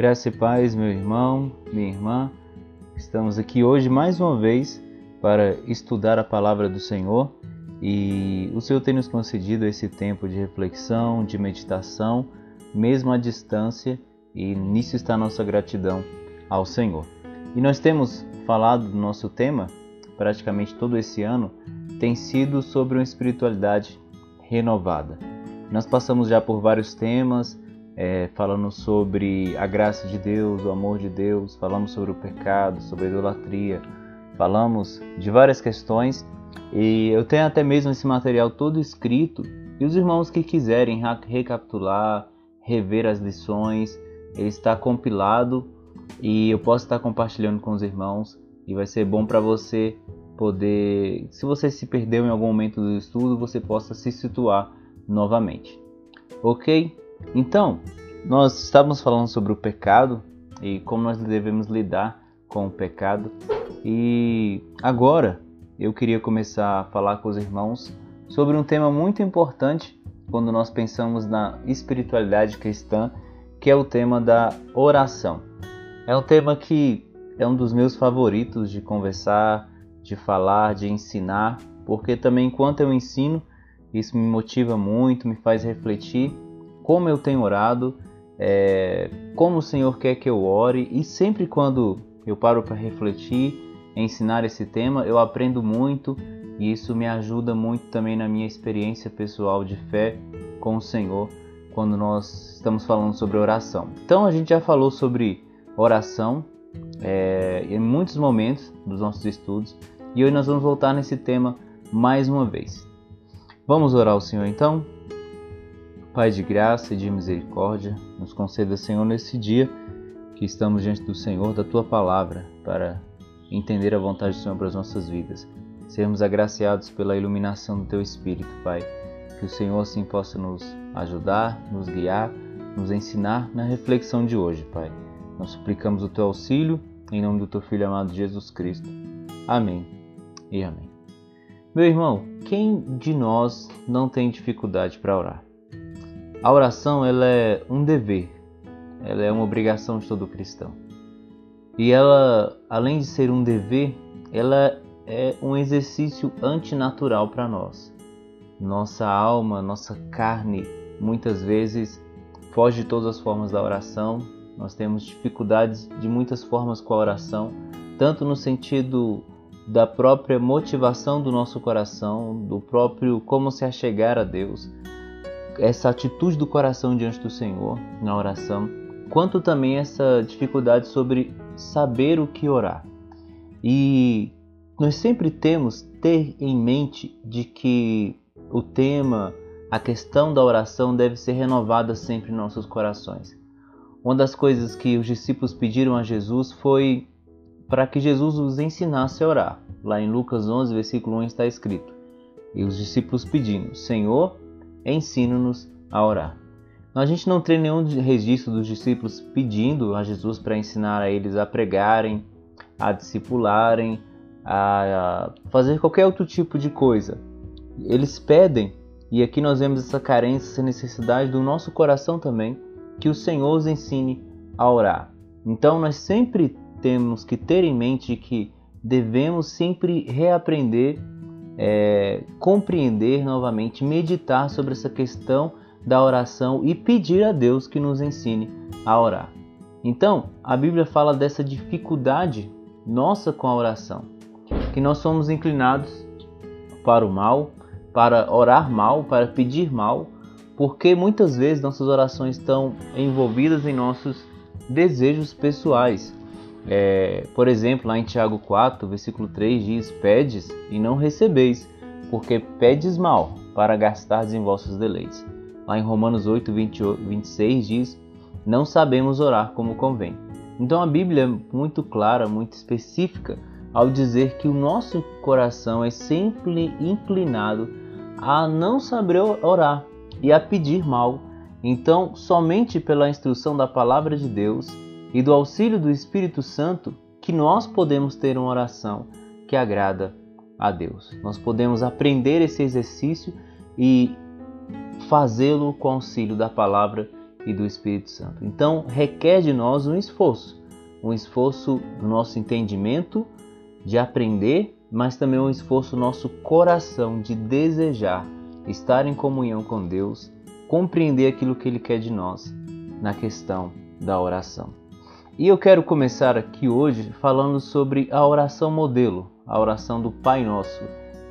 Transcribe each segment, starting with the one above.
Graça e paz, meu irmão, minha irmã. Estamos aqui hoje mais uma vez para estudar a palavra do Senhor e o Senhor tem nos concedido esse tempo de reflexão, de meditação, mesmo à distância, e nisso está a nossa gratidão ao Senhor. E nós temos falado do nosso tema, praticamente todo esse ano, tem sido sobre uma espiritualidade renovada. Nós passamos já por vários temas, é, falando sobre a graça de Deus, o amor de Deus, falamos sobre o pecado, sobre a idolatria, falamos de várias questões e eu tenho até mesmo esse material todo escrito e os irmãos que quiserem recapitular, rever as lições, ele está compilado e eu posso estar compartilhando com os irmãos e vai ser bom para você poder, se você se perdeu em algum momento do estudo, você possa se situar novamente. Ok? Então, nós estávamos falando sobre o pecado e como nós devemos lidar com o pecado. E agora eu queria começar a falar com os irmãos sobre um tema muito importante quando nós pensamos na espiritualidade cristã, que é o tema da oração. É um tema que é um dos meus favoritos de conversar, de falar, de ensinar, porque também enquanto eu ensino, isso me motiva muito, me faz refletir como eu tenho orado, é, como o Senhor quer que eu ore, e sempre quando eu paro para refletir, ensinar esse tema, eu aprendo muito e isso me ajuda muito também na minha experiência pessoal de fé com o Senhor quando nós estamos falando sobre oração. Então a gente já falou sobre oração é, em muitos momentos dos nossos estudos e hoje nós vamos voltar nesse tema mais uma vez. Vamos orar ao Senhor então? Pai de graça e de misericórdia, nos conceda, Senhor, nesse dia que estamos diante do Senhor, da tua palavra, para entender a vontade do Senhor para as nossas vidas. Sermos agraciados pela iluminação do teu Espírito, Pai. Que o Senhor assim possa nos ajudar, nos guiar, nos ensinar na reflexão de hoje, Pai. Nós suplicamos o teu auxílio em nome do teu Filho amado Jesus Cristo. Amém e amém. Meu irmão, quem de nós não tem dificuldade para orar? A oração ela é um dever, ela é uma obrigação de todo cristão. E ela, além de ser um dever, ela é um exercício antinatural para nós. Nossa alma, nossa carne, muitas vezes foge de todas as formas da oração. Nós temos dificuldades de muitas formas com a oração, tanto no sentido da própria motivação do nosso coração, do próprio como se achegar a Deus, essa atitude do coração diante do Senhor na oração, quanto também essa dificuldade sobre saber o que orar. E nós sempre temos ter em mente de que o tema, a questão da oração deve ser renovada sempre em nossos corações. Uma das coisas que os discípulos pediram a Jesus foi para que Jesus os ensinasse a orar. Lá em Lucas 11, versículo 1 está escrito: E os discípulos pedindo: Senhor, ensina-nos a orar. A gente não tem nenhum registro dos discípulos pedindo a Jesus para ensinar a eles a pregarem, a discipularem, a fazer qualquer outro tipo de coisa. Eles pedem, e aqui nós vemos essa carência, essa necessidade do nosso coração também, que o Senhor os ensine a orar. Então nós sempre temos que ter em mente que devemos sempre reaprender é, compreender novamente, meditar sobre essa questão da oração e pedir a Deus que nos ensine a orar. Então, a Bíblia fala dessa dificuldade nossa com a oração, que nós somos inclinados para o mal, para orar mal, para pedir mal, porque muitas vezes nossas orações estão envolvidas em nossos desejos pessoais, é, por exemplo, lá em Tiago 4, versículo 3 diz: Pedes e não recebeis, porque pedes mal, para gastardes em vossos deleites. Lá em Romanos 8, 20, 26 diz: Não sabemos orar como convém. Então a Bíblia é muito clara, muito específica ao dizer que o nosso coração é sempre inclinado a não saber orar e a pedir mal. Então, somente pela instrução da palavra de Deus e do auxílio do Espírito Santo que nós podemos ter uma oração que agrada a Deus. Nós podemos aprender esse exercício e fazê-lo com auxílio da palavra e do Espírito Santo. Então, requer de nós um esforço, um esforço do nosso entendimento, de aprender, mas também um esforço do nosso coração de desejar estar em comunhão com Deus, compreender aquilo que Ele quer de nós na questão da oração. E eu quero começar aqui hoje falando sobre a oração modelo, a oração do Pai Nosso,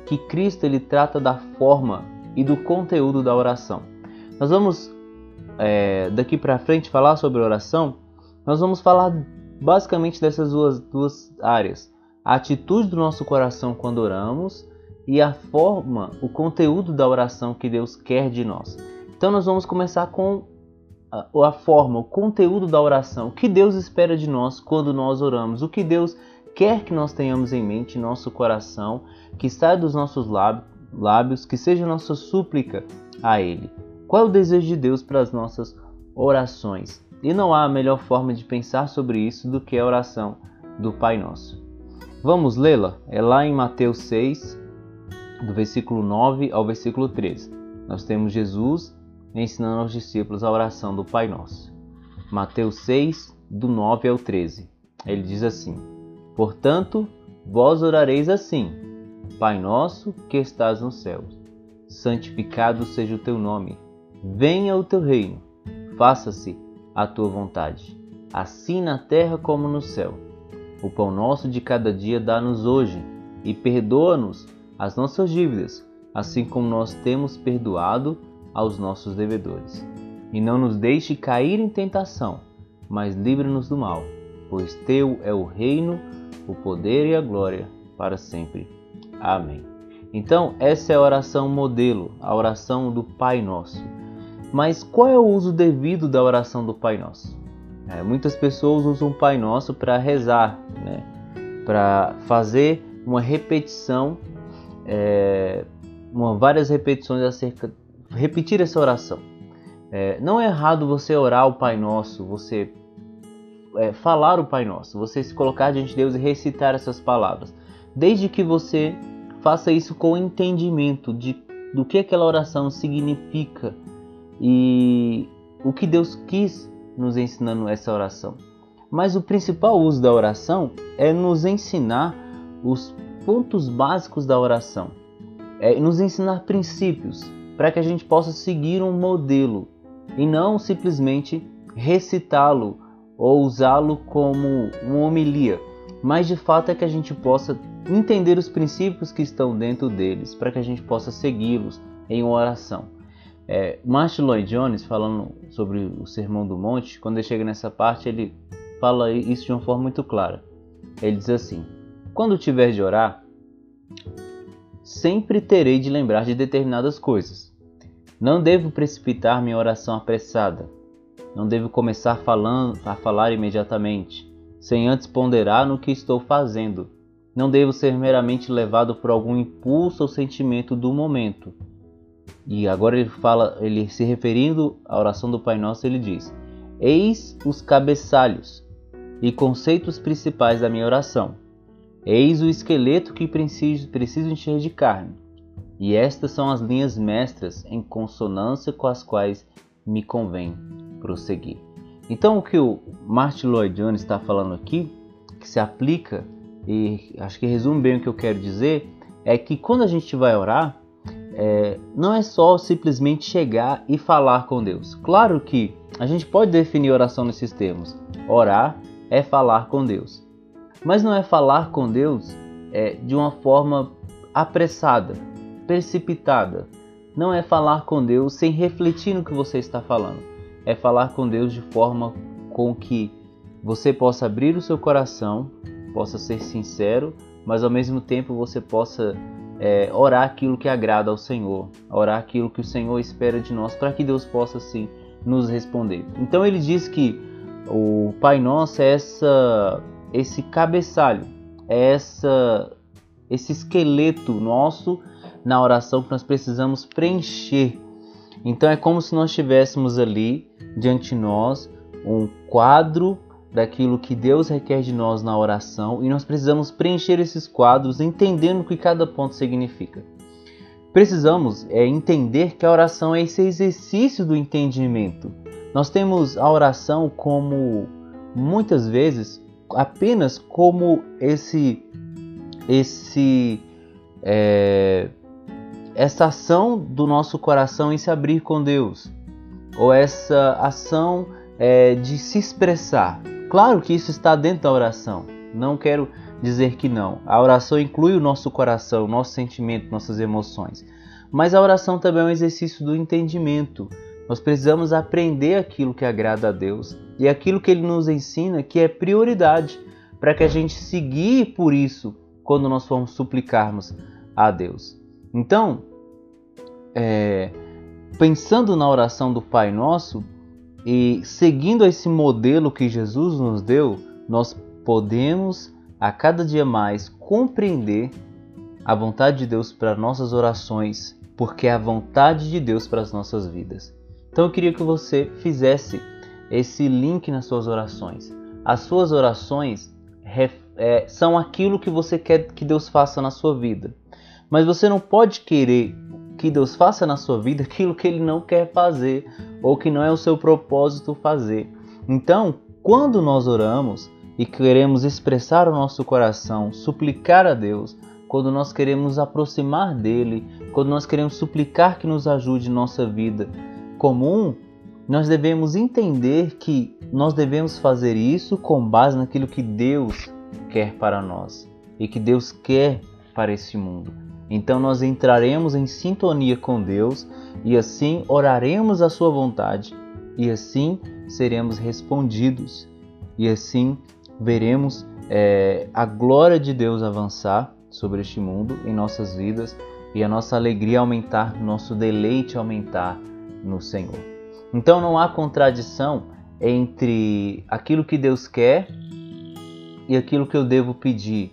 que Cristo ele trata da forma e do conteúdo da oração. Nós vamos é, daqui para frente falar sobre oração. Nós vamos falar basicamente dessas duas, duas áreas: a atitude do nosso coração quando oramos e a forma, o conteúdo da oração que Deus quer de nós. Então nós vamos começar com a, forma, o conteúdo da oração, o que Deus espera de nós quando nós oramos, o que Deus quer que nós tenhamos em mente, nosso coração, que saia dos nossos lábios, que seja nossa súplica a Ele. Qual é o desejo de Deus para as nossas orações? E não há melhor forma de pensar sobre isso do que a oração do Pai Nosso. Vamos lê-la? É lá em Mateus 6, do versículo 9 ao versículo 13. Nós temos Jesus ensinando aos discípulos a oração do Pai Nosso. Mateus 6, do 9 ao 13. Ele diz assim: Portanto, vós orareis assim: Pai nosso que estás nos céus, santificado seja o teu nome. Venha o teu reino. Faça-se a tua vontade, assim na terra como no céu. O pão nosso de cada dia dá-nos hoje, e perdoa-nos as nossas dívidas, assim como nós temos perdoado aos nossos devedores. E não nos deixe cair em tentação, mas livre-nos do mal, pois teu é o reino, o poder e a glória para sempre. Amém. Então, essa é a oração modelo, a oração do Pai Nosso. Mas qual é o uso devido da oração do Pai Nosso? É, muitas pessoas usam o Pai Nosso para rezar, né? para fazer uma repetição, é, uma, várias repetições acerca, repetir essa oração. É, não é errado você orar o Pai Nosso, você é, falar o Pai Nosso, você se colocar diante de Deus e recitar essas palavras, desde que você faça isso com entendimento de do que aquela oração significa e o que Deus quis nos ensinando essa oração. Mas o principal uso da oração é nos ensinar os pontos básicos da oração, é nos ensinar princípios para que a gente possa seguir um modelo e não simplesmente recitá-lo ou usá-lo como uma homilia, mas de fato é que a gente possa entender os princípios que estão dentro deles, para que a gente possa segui-los em uma oração. É, Martin Lloyd Jones, falando sobre o Sermão do Monte, quando ele chega nessa parte, ele fala isso de uma forma muito clara. Ele diz assim: Quando tiver de orar, sempre terei de lembrar de determinadas coisas. Não devo precipitar minha oração apressada, não devo começar falando, a falar imediatamente, sem antes ponderar no que estou fazendo. Não devo ser meramente levado por algum impulso ou sentimento do momento. E agora ele fala, ele se referindo à oração do Pai Nosso, ele diz: Eis os cabeçalhos e conceitos principais da minha oração. Eis o esqueleto que preciso, preciso encher de carne. E estas são as linhas mestras em consonância com as quais me convém prosseguir. Então, o que o Martin Lloyd Jones está falando aqui, que se aplica e acho que resume bem o que eu quero dizer, é que quando a gente vai orar, é, não é só simplesmente chegar e falar com Deus. Claro que a gente pode definir oração nesses termos. Orar é falar com Deus. Mas não é falar com Deus é, de uma forma apressada, precipitada. Não é falar com Deus sem refletir no que você está falando é falar com Deus de forma com que você possa abrir o seu coração, possa ser sincero, mas ao mesmo tempo você possa é, orar aquilo que agrada ao Senhor, orar aquilo que o Senhor espera de nós, para que Deus possa sim nos responder. Então ele diz que o Pai Nosso é essa, esse cabeçalho, é essa, esse esqueleto nosso na oração que nós precisamos preencher então é como se nós tivéssemos ali diante de nós um quadro daquilo que Deus requer de nós na oração e nós precisamos preencher esses quadros entendendo o que cada ponto significa. Precisamos é, entender que a oração é esse exercício do entendimento, Nós temos a oração como muitas vezes apenas como esse esse é, essa ação do nosso coração em se abrir com Deus ou essa ação é, de se expressar. Claro que isso está dentro da oração. Não quero dizer que não. A oração inclui o nosso coração, nosso sentimento, nossas emoções. Mas a oração também é um exercício do entendimento. Nós precisamos aprender aquilo que agrada a Deus e aquilo que Ele nos ensina que é prioridade para que a gente seguir por isso quando nós formos suplicarmos a Deus. Então, é, pensando na oração do Pai Nosso e seguindo esse modelo que Jesus nos deu, nós podemos a cada dia mais compreender a vontade de Deus para nossas orações, porque é a vontade de Deus para as nossas vidas. Então eu queria que você fizesse esse link nas suas orações. As suas orações é, são aquilo que você quer que Deus faça na sua vida. Mas você não pode querer que Deus faça na sua vida aquilo que Ele não quer fazer ou que não é o seu propósito fazer. Então, quando nós oramos e queremos expressar o nosso coração, suplicar a Deus, quando nós queremos aproximar dele, quando nós queremos suplicar que nos ajude em nossa vida comum, nós devemos entender que nós devemos fazer isso com base naquilo que Deus quer para nós e que Deus quer para este mundo. Então nós entraremos em sintonia com Deus e assim oraremos a sua vontade e assim seremos respondidos e assim veremos é, a glória de Deus avançar sobre este mundo em nossas vidas e a nossa alegria aumentar, nosso deleite aumentar no Senhor. Então não há contradição entre aquilo que Deus quer e aquilo que eu devo pedir.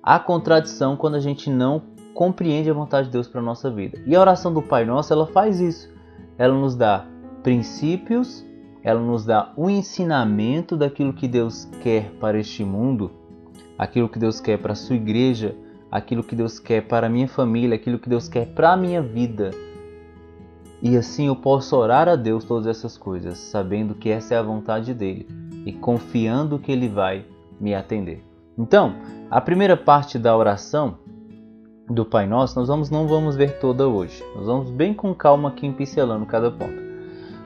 Há contradição quando a gente não compreende a vontade de Deus para a nossa vida. E a oração do Pai Nosso, ela faz isso. Ela nos dá princípios, ela nos dá o um ensinamento daquilo que Deus quer para este mundo, aquilo que Deus quer para a sua igreja, aquilo que Deus quer para a minha família, aquilo que Deus quer para a minha vida. E assim eu posso orar a Deus todas essas coisas, sabendo que essa é a vontade dele e confiando que ele vai me atender. Então, a primeira parte da oração do Pai Nosso, nós vamos, não vamos ver toda hoje. Nós vamos bem com calma aqui pincelando cada ponto.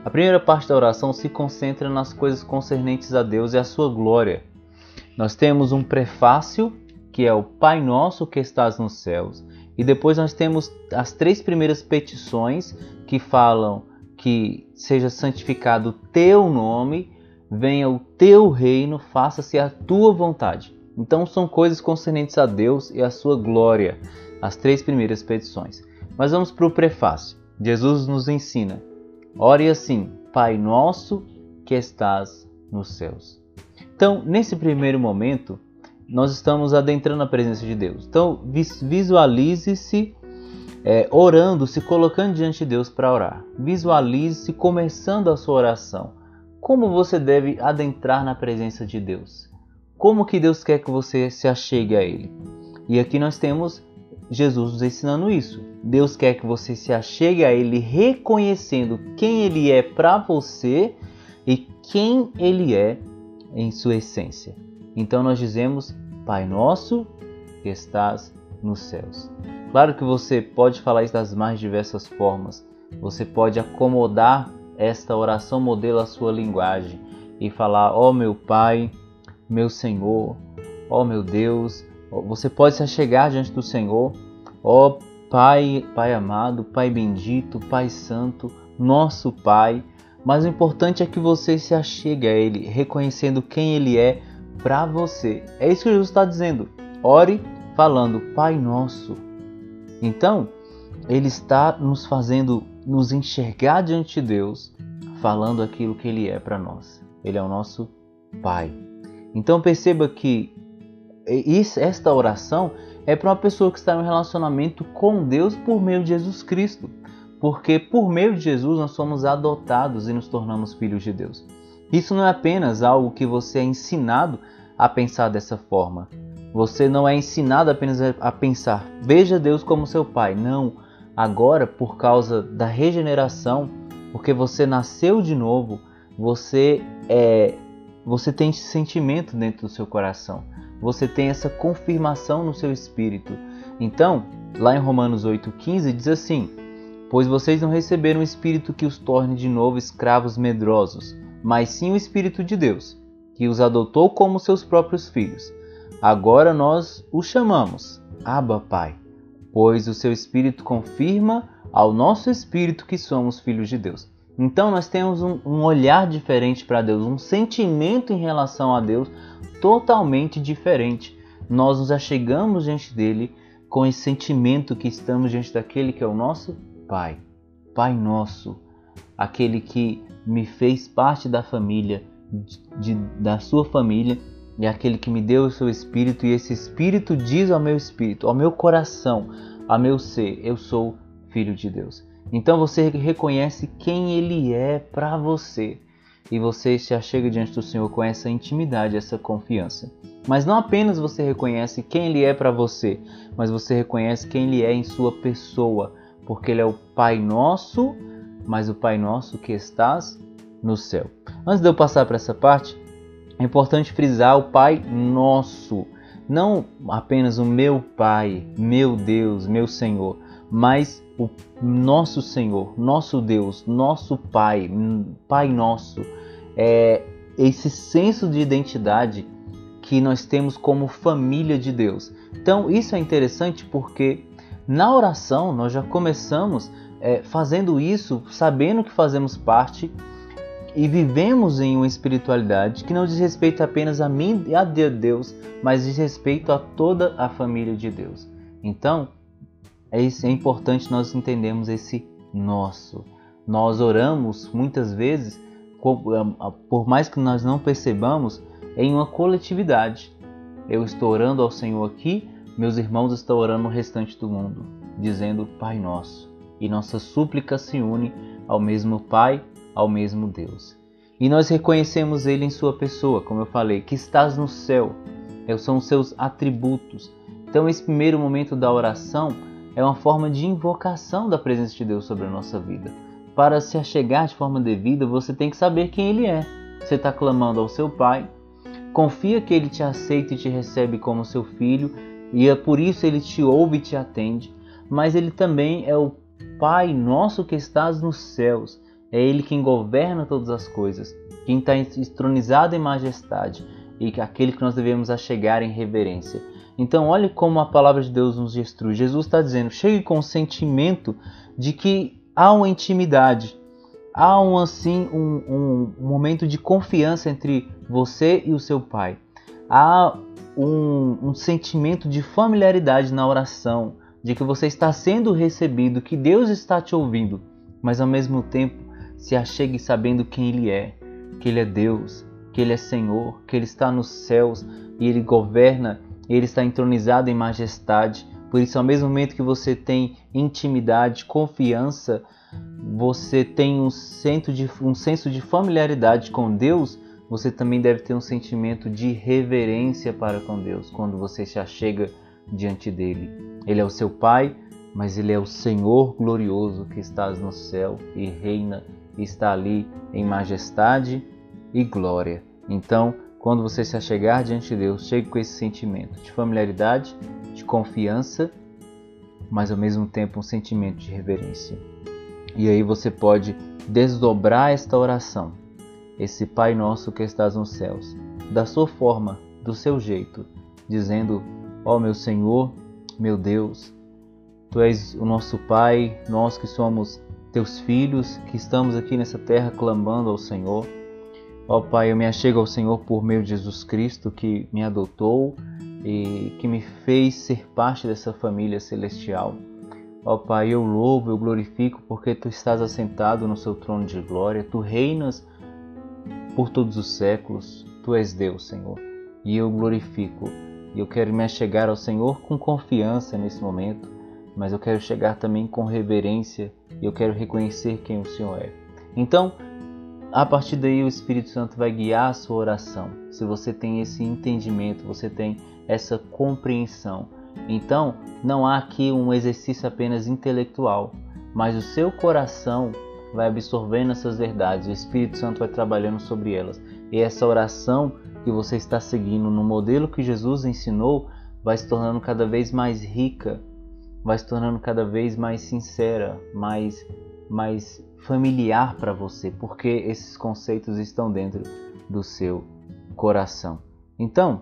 A primeira parte da oração se concentra nas coisas concernentes a Deus e a sua glória. Nós temos um prefácio, que é o Pai Nosso que estás nos céus, e depois nós temos as três primeiras petições que falam que seja santificado o teu nome, venha o teu reino, faça-se a tua vontade. Então são coisas concernentes a Deus e a sua glória, as três primeiras petições. Mas vamos para o prefácio. Jesus nos ensina: ore assim, Pai nosso que estás nos céus. Então, nesse primeiro momento, nós estamos adentrando a presença de Deus. Então, visualize-se é, orando, se colocando diante de Deus para orar. Visualize-se começando a sua oração. Como você deve adentrar na presença de Deus? Como que Deus quer que você se achegue a Ele? E aqui nós temos Jesus nos ensinando isso. Deus quer que você se achegue a Ele reconhecendo quem Ele é para você e quem Ele é em sua essência. Então nós dizemos Pai nosso que estás nos céus. Claro que você pode falar isso das mais diversas formas. Você pode acomodar esta oração modelo à sua linguagem e falar: Ó oh, meu Pai, meu Senhor, ó oh, meu Deus. Você pode se achegar diante do Senhor, ó Pai, Pai amado, Pai bendito, Pai santo, nosso Pai. Mas o importante é que você se achegue a Ele, reconhecendo quem Ele é para você. É isso que Jesus está dizendo. Ore falando Pai Nosso. Então, Ele está nos fazendo nos enxergar diante de Deus, falando aquilo que Ele é para nós. Ele é o nosso Pai. Então perceba que esta oração é para uma pessoa que está em um relacionamento com Deus por meio de Jesus Cristo. Porque por meio de Jesus nós somos adotados e nos tornamos filhos de Deus. Isso não é apenas algo que você é ensinado a pensar dessa forma. Você não é ensinado apenas a pensar, veja Deus como seu pai. Não. Agora, por causa da regeneração, porque você nasceu de novo, você é você tem esse sentimento dentro do seu coração. Você tem essa confirmação no seu espírito. Então, lá em Romanos 8,15 diz assim: Pois vocês não receberam um espírito que os torne de novo escravos medrosos, mas sim o Espírito de Deus, que os adotou como seus próprios filhos. Agora nós o chamamos Abba Pai, pois o seu Espírito confirma ao nosso espírito que somos filhos de Deus. Então nós temos um, um olhar diferente para Deus, um sentimento em relação a Deus totalmente diferente. Nós nos achegamos diante dele com esse sentimento que estamos diante daquele que é o nosso Pai, Pai nosso, aquele que me fez parte da família, de, da sua família, e aquele que me deu o seu espírito, e esse espírito diz ao meu espírito, ao meu coração, ao meu ser, eu sou filho de Deus. Então você reconhece quem ele é para você e você se achega diante do Senhor com essa intimidade, essa confiança. Mas não apenas você reconhece quem ele é para você, mas você reconhece quem ele é em sua pessoa, porque ele é o Pai nosso, mas o Pai nosso que estás no céu. Antes de eu passar para essa parte, é importante frisar o Pai nosso, não apenas o meu Pai, meu Deus, meu Senhor, mas o nosso Senhor, nosso Deus, nosso Pai, Pai nosso, é esse senso de identidade que nós temos como família de Deus. Então isso é interessante porque na oração nós já começamos é, fazendo isso, sabendo que fazemos parte e vivemos em uma espiritualidade que não diz respeito apenas a mim e a Deus, mas diz respeito a toda a família de Deus. Então, é, é importante nós entendermos esse nosso. Nós oramos muitas vezes, é, por mais que nós não percebamos, em uma coletividade. Eu estou orando ao Senhor aqui, meus irmãos estão orando no restante do mundo, dizendo Pai Nosso. E nossa súplica se une ao mesmo Pai, ao mesmo Deus. E nós reconhecemos Ele em Sua pessoa, como eu falei, que estás no céu. São os seus atributos. Então, esse primeiro momento da oração é uma forma de invocação da presença de Deus sobre a nossa vida. Para se achegar de forma devida, você tem que saber quem Ele é. Você está clamando ao seu Pai, confia que Ele te aceita e te recebe como seu filho, e é por isso Ele te ouve e te atende. Mas Ele também é o Pai nosso que estás nos céus. É Ele quem governa todas as coisas, quem está entronizado em majestade e aquele que nós devemos achegar em reverência. Então, olhe como a palavra de Deus nos instrui. Jesus está dizendo: chegue com o sentimento de que há uma intimidade, há um, assim um, um momento de confiança entre você e o seu Pai. Há um, um sentimento de familiaridade na oração, de que você está sendo recebido, que Deus está te ouvindo, mas ao mesmo tempo se achegue sabendo quem Ele é, que Ele é Deus, que Ele é Senhor, que Ele está nos céus e Ele governa ele está entronizado em majestade. Por isso, ao mesmo momento que você tem intimidade, confiança, você tem um senso de, um senso de familiaridade com Deus, você também deve ter um sentimento de reverência para com Deus quando você se achega diante dele. Ele é o seu Pai, mas ele é o Senhor glorioso que estás no céu e reina e está ali em majestade e glória. Então, quando você se achegar diante de Deus, chegue com esse sentimento de familiaridade, de confiança, mas ao mesmo tempo um sentimento de reverência. E aí você pode desdobrar esta oração, esse Pai Nosso que estás nos céus, da sua forma, do seu jeito, dizendo: Ó oh, meu Senhor, meu Deus, Tu és o nosso Pai, nós que somos teus filhos, que estamos aqui nessa terra clamando ao Senhor. Ó Pai, eu me achego ao Senhor por meio de Jesus Cristo que me adotou e que me fez ser parte dessa família celestial. Ó Pai, eu louvo, eu glorifico porque tu estás assentado no seu trono de glória, tu reinas por todos os séculos, tu és Deus, Senhor. E eu glorifico. E eu quero me achegar ao Senhor com confiança nesse momento, mas eu quero chegar também com reverência e eu quero reconhecer quem o Senhor é. Então, a partir daí o Espírito Santo vai guiar a sua oração. Se você tem esse entendimento, você tem essa compreensão. Então, não há aqui um exercício apenas intelectual, mas o seu coração vai absorvendo essas verdades, o Espírito Santo vai trabalhando sobre elas. E essa oração que você está seguindo no modelo que Jesus ensinou vai se tornando cada vez mais rica, vai se tornando cada vez mais sincera, mais mais familiar para você, porque esses conceitos estão dentro do seu coração. Então,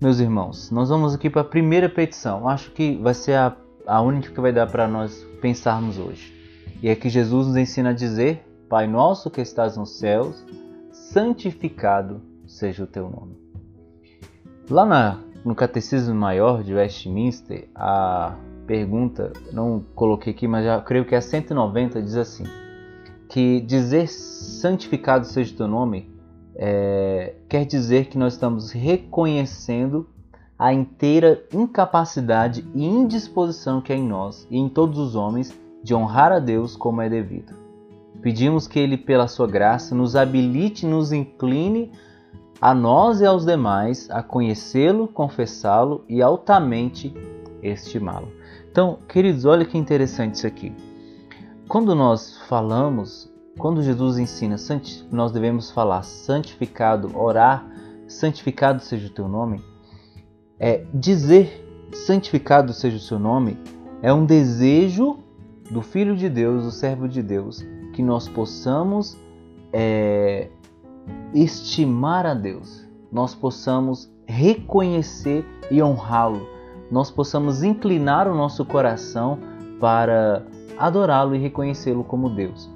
meus irmãos, nós vamos aqui para a primeira petição. Acho que vai ser a, a única que vai dar para nós pensarmos hoje. E é que Jesus nos ensina a dizer: Pai nosso que estás nos céus, santificado seja o teu nome. Lá na, no Catecismo Maior de Westminster, a pergunta, não coloquei aqui, mas já creio que é 190, diz assim: que dizer santificado seja o teu nome é, quer dizer que nós estamos reconhecendo a inteira incapacidade e indisposição que é em nós e em todos os homens de honrar a Deus como é devido. Pedimos que Ele, pela Sua graça, nos habilite nos incline a nós e aos demais a conhecê-lo, confessá-lo e altamente estimá-lo. Então, queridos, olha que interessante isso aqui. Quando nós falamos, quando Jesus ensina, nós devemos falar santificado, orar, santificado seja o teu nome, é dizer santificado seja o seu nome é um desejo do Filho de Deus, do servo de Deus, que nós possamos é, estimar a Deus, nós possamos reconhecer e honrá-lo, nós possamos inclinar o nosso coração para adorá-lo e reconhecê-lo como Deus.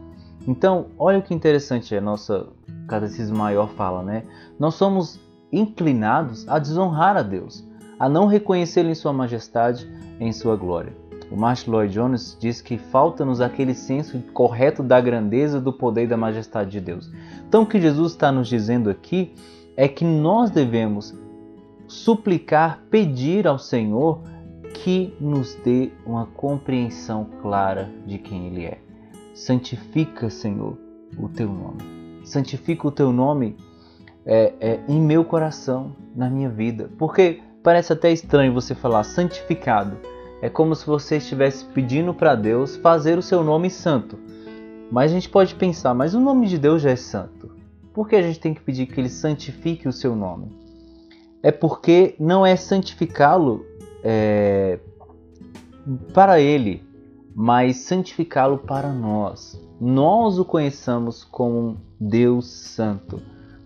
Então, olha o que interessante a nossa catecismo maior fala, né? Nós somos inclinados a desonrar a Deus, a não reconhecê-lo em sua majestade, em sua glória. O Martin Lloyd Jones diz que falta-nos aquele senso correto da grandeza, do poder e da majestade de Deus. Então, o que Jesus está nos dizendo aqui é que nós devemos suplicar, pedir ao Senhor que nos dê uma compreensão clara de quem Ele é. Santifica, Senhor, o teu nome. Santifica o teu nome é, é, em meu coração, na minha vida. Porque parece até estranho você falar santificado é como se você estivesse pedindo para Deus fazer o seu nome santo. Mas a gente pode pensar, mas o nome de Deus já é santo. Por que a gente tem que pedir que ele santifique o seu nome? É porque não é santificá-lo é, para ele, mas santificá-lo para nós. Nós o conheçamos como um Deus santo,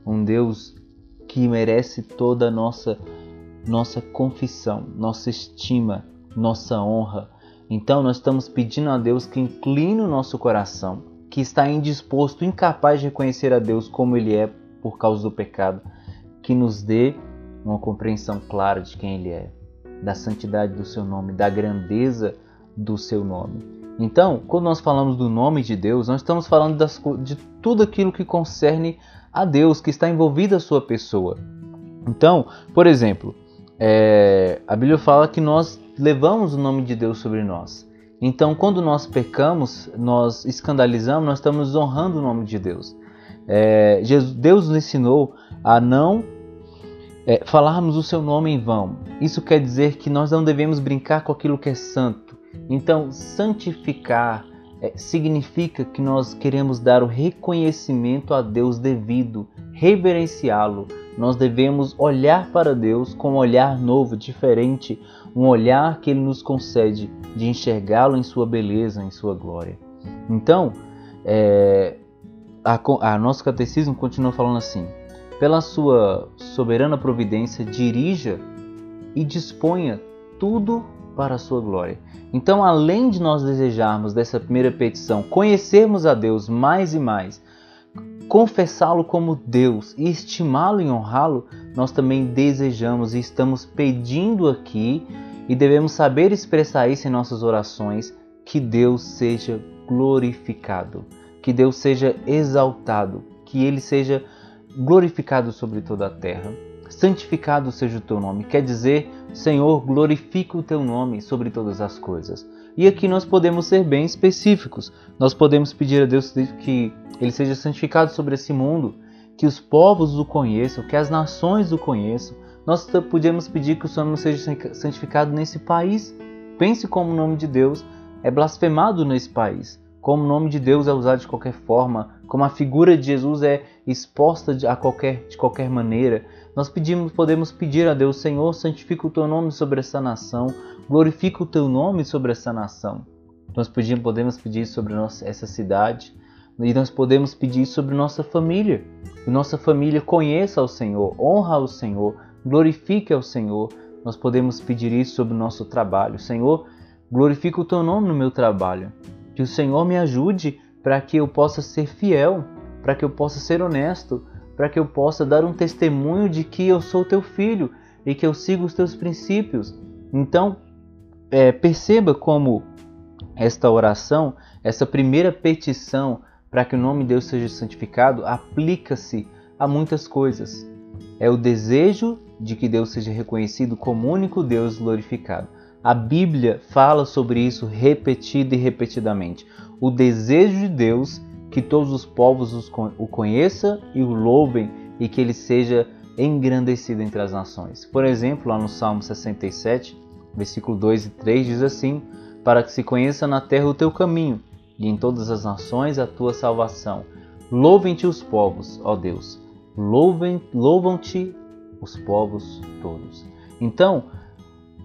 um Deus que merece toda a nossa nossa confissão, nossa estima, nossa honra. Então nós estamos pedindo a Deus que incline o nosso coração, que está indisposto, incapaz de reconhecer a Deus como Ele é por causa do pecado, que nos dê uma compreensão clara de quem Ele é, da santidade do Seu nome, da grandeza do Seu nome. Então, quando nós falamos do nome de Deus, nós estamos falando das, de tudo aquilo que concerne a Deus, que está envolvido a Sua pessoa. Então, por exemplo, é, a Bíblia fala que nós levamos o nome de Deus sobre nós. Então, quando nós pecamos, nós escandalizamos, nós estamos honrando o nome de Deus. É, Jesus, Deus nos ensinou a não é, falarmos o seu nome em vão. Isso quer dizer que nós não devemos brincar com aquilo que é santo. Então, santificar é, significa que nós queremos dar o reconhecimento a Deus devido, reverenciá-lo. Nós devemos olhar para Deus com um olhar novo, diferente, um olhar que Ele nos concede de enxergá-lo em sua beleza, em sua glória. Então, é, a, a nosso catecismo continua falando assim: pela sua soberana providência, dirija e disponha tudo para a sua glória. Então, além de nós desejarmos dessa primeira petição, conhecermos a Deus mais e mais, confessá-lo como Deus e estimá-lo e honrá-lo, nós também desejamos e estamos pedindo aqui e devemos saber expressar isso em nossas orações, que Deus seja glorificado, que Deus seja exaltado, que Ele seja glorificado sobre toda a terra. Santificado seja o teu nome, quer dizer, Senhor, glorifica o teu nome sobre todas as coisas. E aqui nós podemos ser bem específicos. Nós podemos pedir a Deus que ele seja santificado sobre esse mundo, que os povos o conheçam, que as nações o conheçam, nós podemos pedir que o seu nome seja santificado nesse país. Pense como o nome de Deus é blasfemado nesse país, como o nome de Deus é usado de qualquer forma, como a figura de Jesus é exposta de, a qualquer, de qualquer maneira, nós pedimos, podemos pedir a Deus, Senhor, santifica o teu nome sobre essa nação, glorifica o teu nome sobre essa nação. Nós pedimos, podemos pedir sobre nossa, essa cidade e nós podemos pedir sobre nossa família. Que nossa família conheça ao Senhor, honra ao Senhor, glorifique ao Senhor. Nós podemos pedir isso sobre o nosso trabalho. Senhor, glorifica o teu nome no meu trabalho. Que o Senhor me ajude para que eu possa ser fiel, para que eu possa ser honesto, para que eu possa dar um testemunho de que eu sou teu filho e que eu sigo os teus princípios. Então, é, perceba como esta oração, essa primeira petição para que o nome de Deus seja santificado, aplica-se a muitas coisas. É o desejo de que Deus seja reconhecido como único Deus glorificado. A Bíblia fala sobre isso repetida e repetidamente. O desejo de Deus que todos os povos o conheçam e o louvem e que ele seja engrandecido entre as nações. Por exemplo, lá no Salmo 67, versículo 2 e 3 diz assim: Para que se conheça na terra o teu caminho e em todas as nações a tua salvação. Louvem-te os povos, ó Deus. Louvem, louvam-te os povos todos. Então,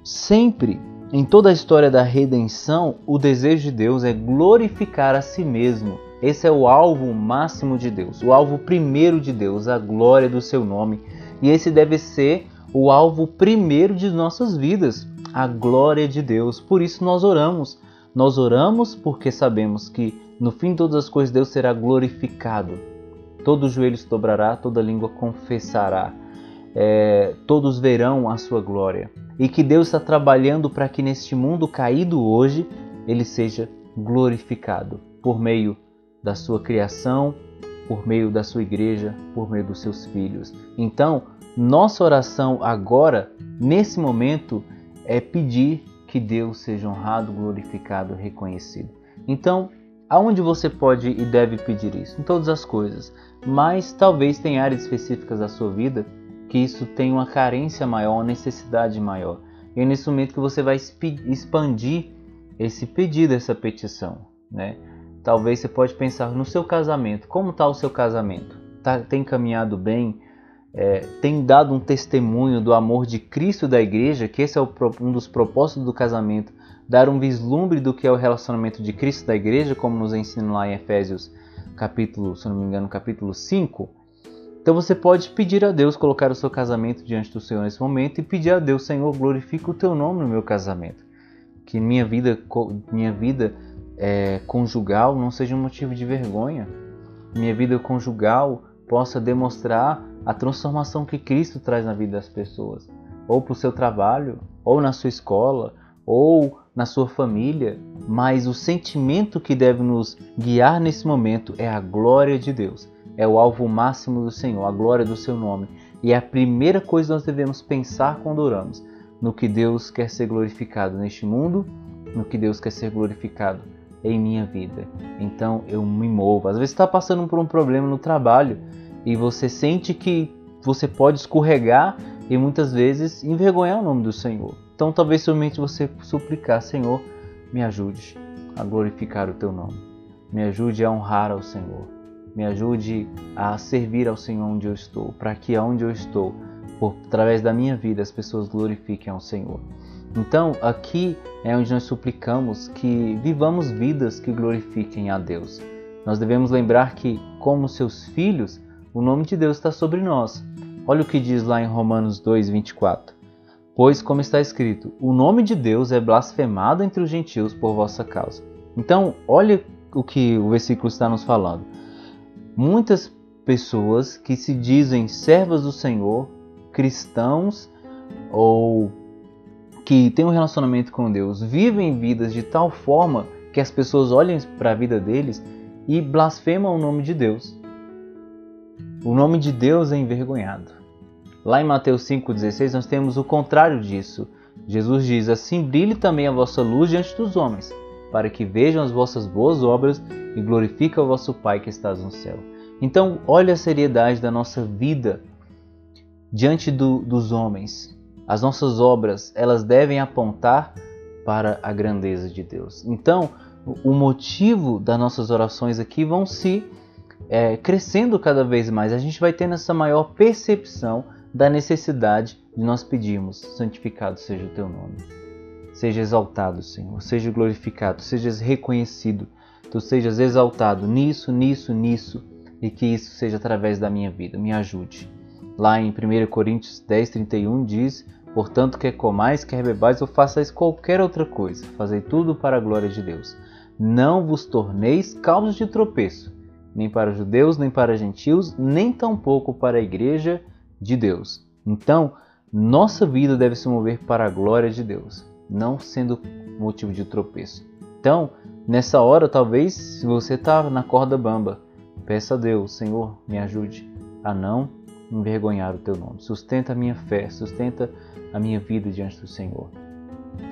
sempre em toda a história da redenção, o desejo de Deus é glorificar a si mesmo. Esse é o alvo máximo de Deus, o alvo primeiro de Deus, a glória do seu nome. E esse deve ser o alvo primeiro de nossas vidas, a glória de Deus. Por isso nós oramos. Nós oramos porque sabemos que no fim de todas as coisas Deus será glorificado. Todo joelho se dobrará, toda língua confessará. É, todos verão a sua glória e que Deus está trabalhando para que neste mundo caído hoje ele seja glorificado por meio da sua criação, por meio da sua igreja, por meio dos seus filhos. Então, nossa oração agora, nesse momento, é pedir que Deus seja honrado, glorificado, reconhecido. Então, aonde você pode e deve pedir isso? Em todas as coisas, mas talvez tenha áreas específicas da sua vida que isso tem uma carência maior, uma necessidade maior. E é nesse momento que você vai expandir esse pedido, essa petição, né? Talvez você pode pensar no seu casamento. Como está o seu casamento? Tá, tem caminhado bem? É, tem dado um testemunho do amor de Cristo da igreja? Que esse é o, um dos propósitos do casamento. Dar um vislumbre do que é o relacionamento de Cristo da igreja, como nos ensina lá em Efésios capítulo, se não me engano, capítulo 5 então você pode pedir a Deus colocar o seu casamento diante do Senhor nesse momento e pedir a Deus, Senhor, glorifica o teu nome no meu casamento. Que minha vida, minha vida é, conjugal não seja um motivo de vergonha. Minha vida conjugal possa demonstrar a transformação que Cristo traz na vida das pessoas, ou para o seu trabalho, ou na sua escola, ou na sua família, mas o sentimento que deve nos guiar nesse momento é a glória de Deus é o alvo máximo do Senhor, a glória do seu nome. E é a primeira coisa que nós devemos pensar quando oramos, no que Deus quer ser glorificado neste mundo, no que Deus quer ser glorificado em minha vida. Então eu me movo. Às vezes está passando por um problema no trabalho e você sente que você pode escorregar e muitas vezes envergonhar o nome do Senhor. Então talvez somente você suplicar, Senhor, me ajude a glorificar o teu nome. Me ajude a honrar ao Senhor me ajude a servir ao Senhor onde eu estou, para que aonde eu estou, por, através da minha vida, as pessoas glorifiquem ao Senhor. Então, aqui é onde nós suplicamos que vivamos vidas que glorifiquem a Deus. Nós devemos lembrar que, como seus filhos, o nome de Deus está sobre nós. Olha o que diz lá em Romanos 2, 24. Pois, como está escrito, o nome de Deus é blasfemado entre os gentios por vossa causa. Então, olha o que o versículo está nos falando. Muitas pessoas que se dizem servas do Senhor, cristãos ou que têm um relacionamento com Deus, vivem vidas de tal forma que as pessoas olhem para a vida deles e blasfemam o nome de Deus. O nome de Deus é envergonhado. Lá em Mateus 5,16 nós temos o contrário disso. Jesus diz: Assim brilhe também a vossa luz diante dos homens, para que vejam as vossas boas obras e glorifiquem o vosso Pai que estás no céu. Então, olha a seriedade da nossa vida diante do, dos homens. As nossas obras, elas devem apontar para a grandeza de Deus. Então, o motivo das nossas orações aqui vão se é, crescendo cada vez mais. A gente vai tendo essa maior percepção da necessidade de nós pedirmos: santificado seja o teu nome. Seja exaltado, Senhor, seja glorificado, sejas reconhecido, tu sejas exaltado nisso, nisso, nisso, e que isso seja através da minha vida. Me ajude. Lá em 1 Coríntios 10, 31 diz: Portanto, quer comais, quer bebais ou façais qualquer outra coisa, fazei tudo para a glória de Deus. Não vos torneis causa de tropeço, nem para judeus, nem para gentios, nem tampouco para a igreja de Deus. Então, nossa vida deve se mover para a glória de Deus, não sendo motivo de tropeço. Então, nessa hora, talvez, se você está na corda bamba, peça a Deus, Senhor, me ajude a não envergonhar o teu nome. Sustenta a minha fé, sustenta a minha vida diante do Senhor.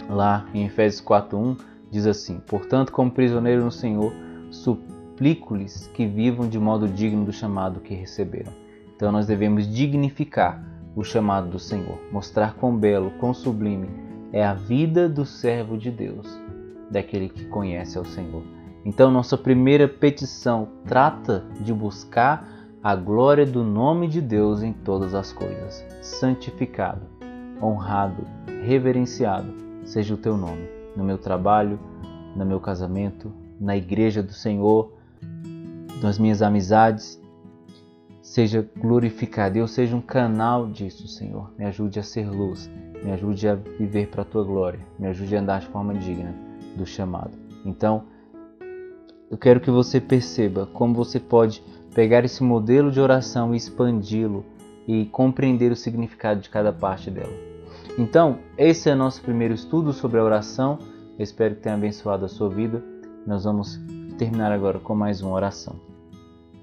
Lá em Efésios 4:1 diz assim: Portanto, como prisioneiro no Senhor, suplico-lhes que vivam de modo digno do chamado que receberam. Então nós devemos dignificar o chamado do Senhor, mostrar quão belo, quão sublime é a vida do servo de Deus, daquele que conhece ao Senhor. Então nossa primeira petição trata de buscar a glória do nome de Deus em todas as coisas. Santificado, honrado, reverenciado seja o teu nome, no meu trabalho, no meu casamento, na igreja do Senhor, nas minhas amizades, seja glorificado eu seja um canal disso, Senhor. Me ajude a ser luz, me ajude a viver para a tua glória, me ajude a andar de forma digna do chamado. Então, eu quero que você perceba como você pode pegar esse modelo de oração e expandi-lo e compreender o significado de cada parte dela. Então, esse é nosso primeiro estudo sobre a oração. Eu espero que tenha abençoado a sua vida. Nós vamos terminar agora com mais uma oração.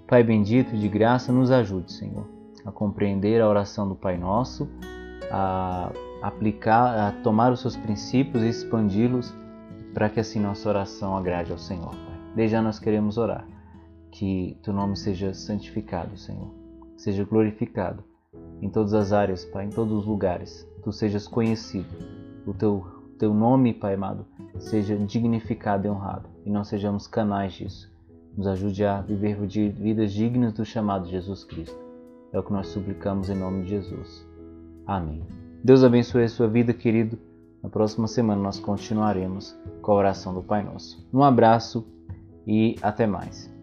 Pai bendito de graça, nos ajude, Senhor, a compreender a oração do Pai Nosso, a aplicar, a tomar os seus princípios e expandi-los para que assim nossa oração agrade ao Senhor, Pai. Desde já nós queremos orar que teu nome seja santificado, Senhor, seja glorificado em todas as áreas, Pai, em todos os lugares. Tu sejas conhecido, o teu teu nome, Pai amado, seja dignificado e honrado e nós sejamos canais disso nos ajude a viver vidas dignas do chamado Jesus Cristo. É o que nós suplicamos em nome de Jesus. Amém. Deus abençoe a sua vida, querido. Na próxima semana nós continuaremos com a oração do Pai Nosso. Um abraço e até mais.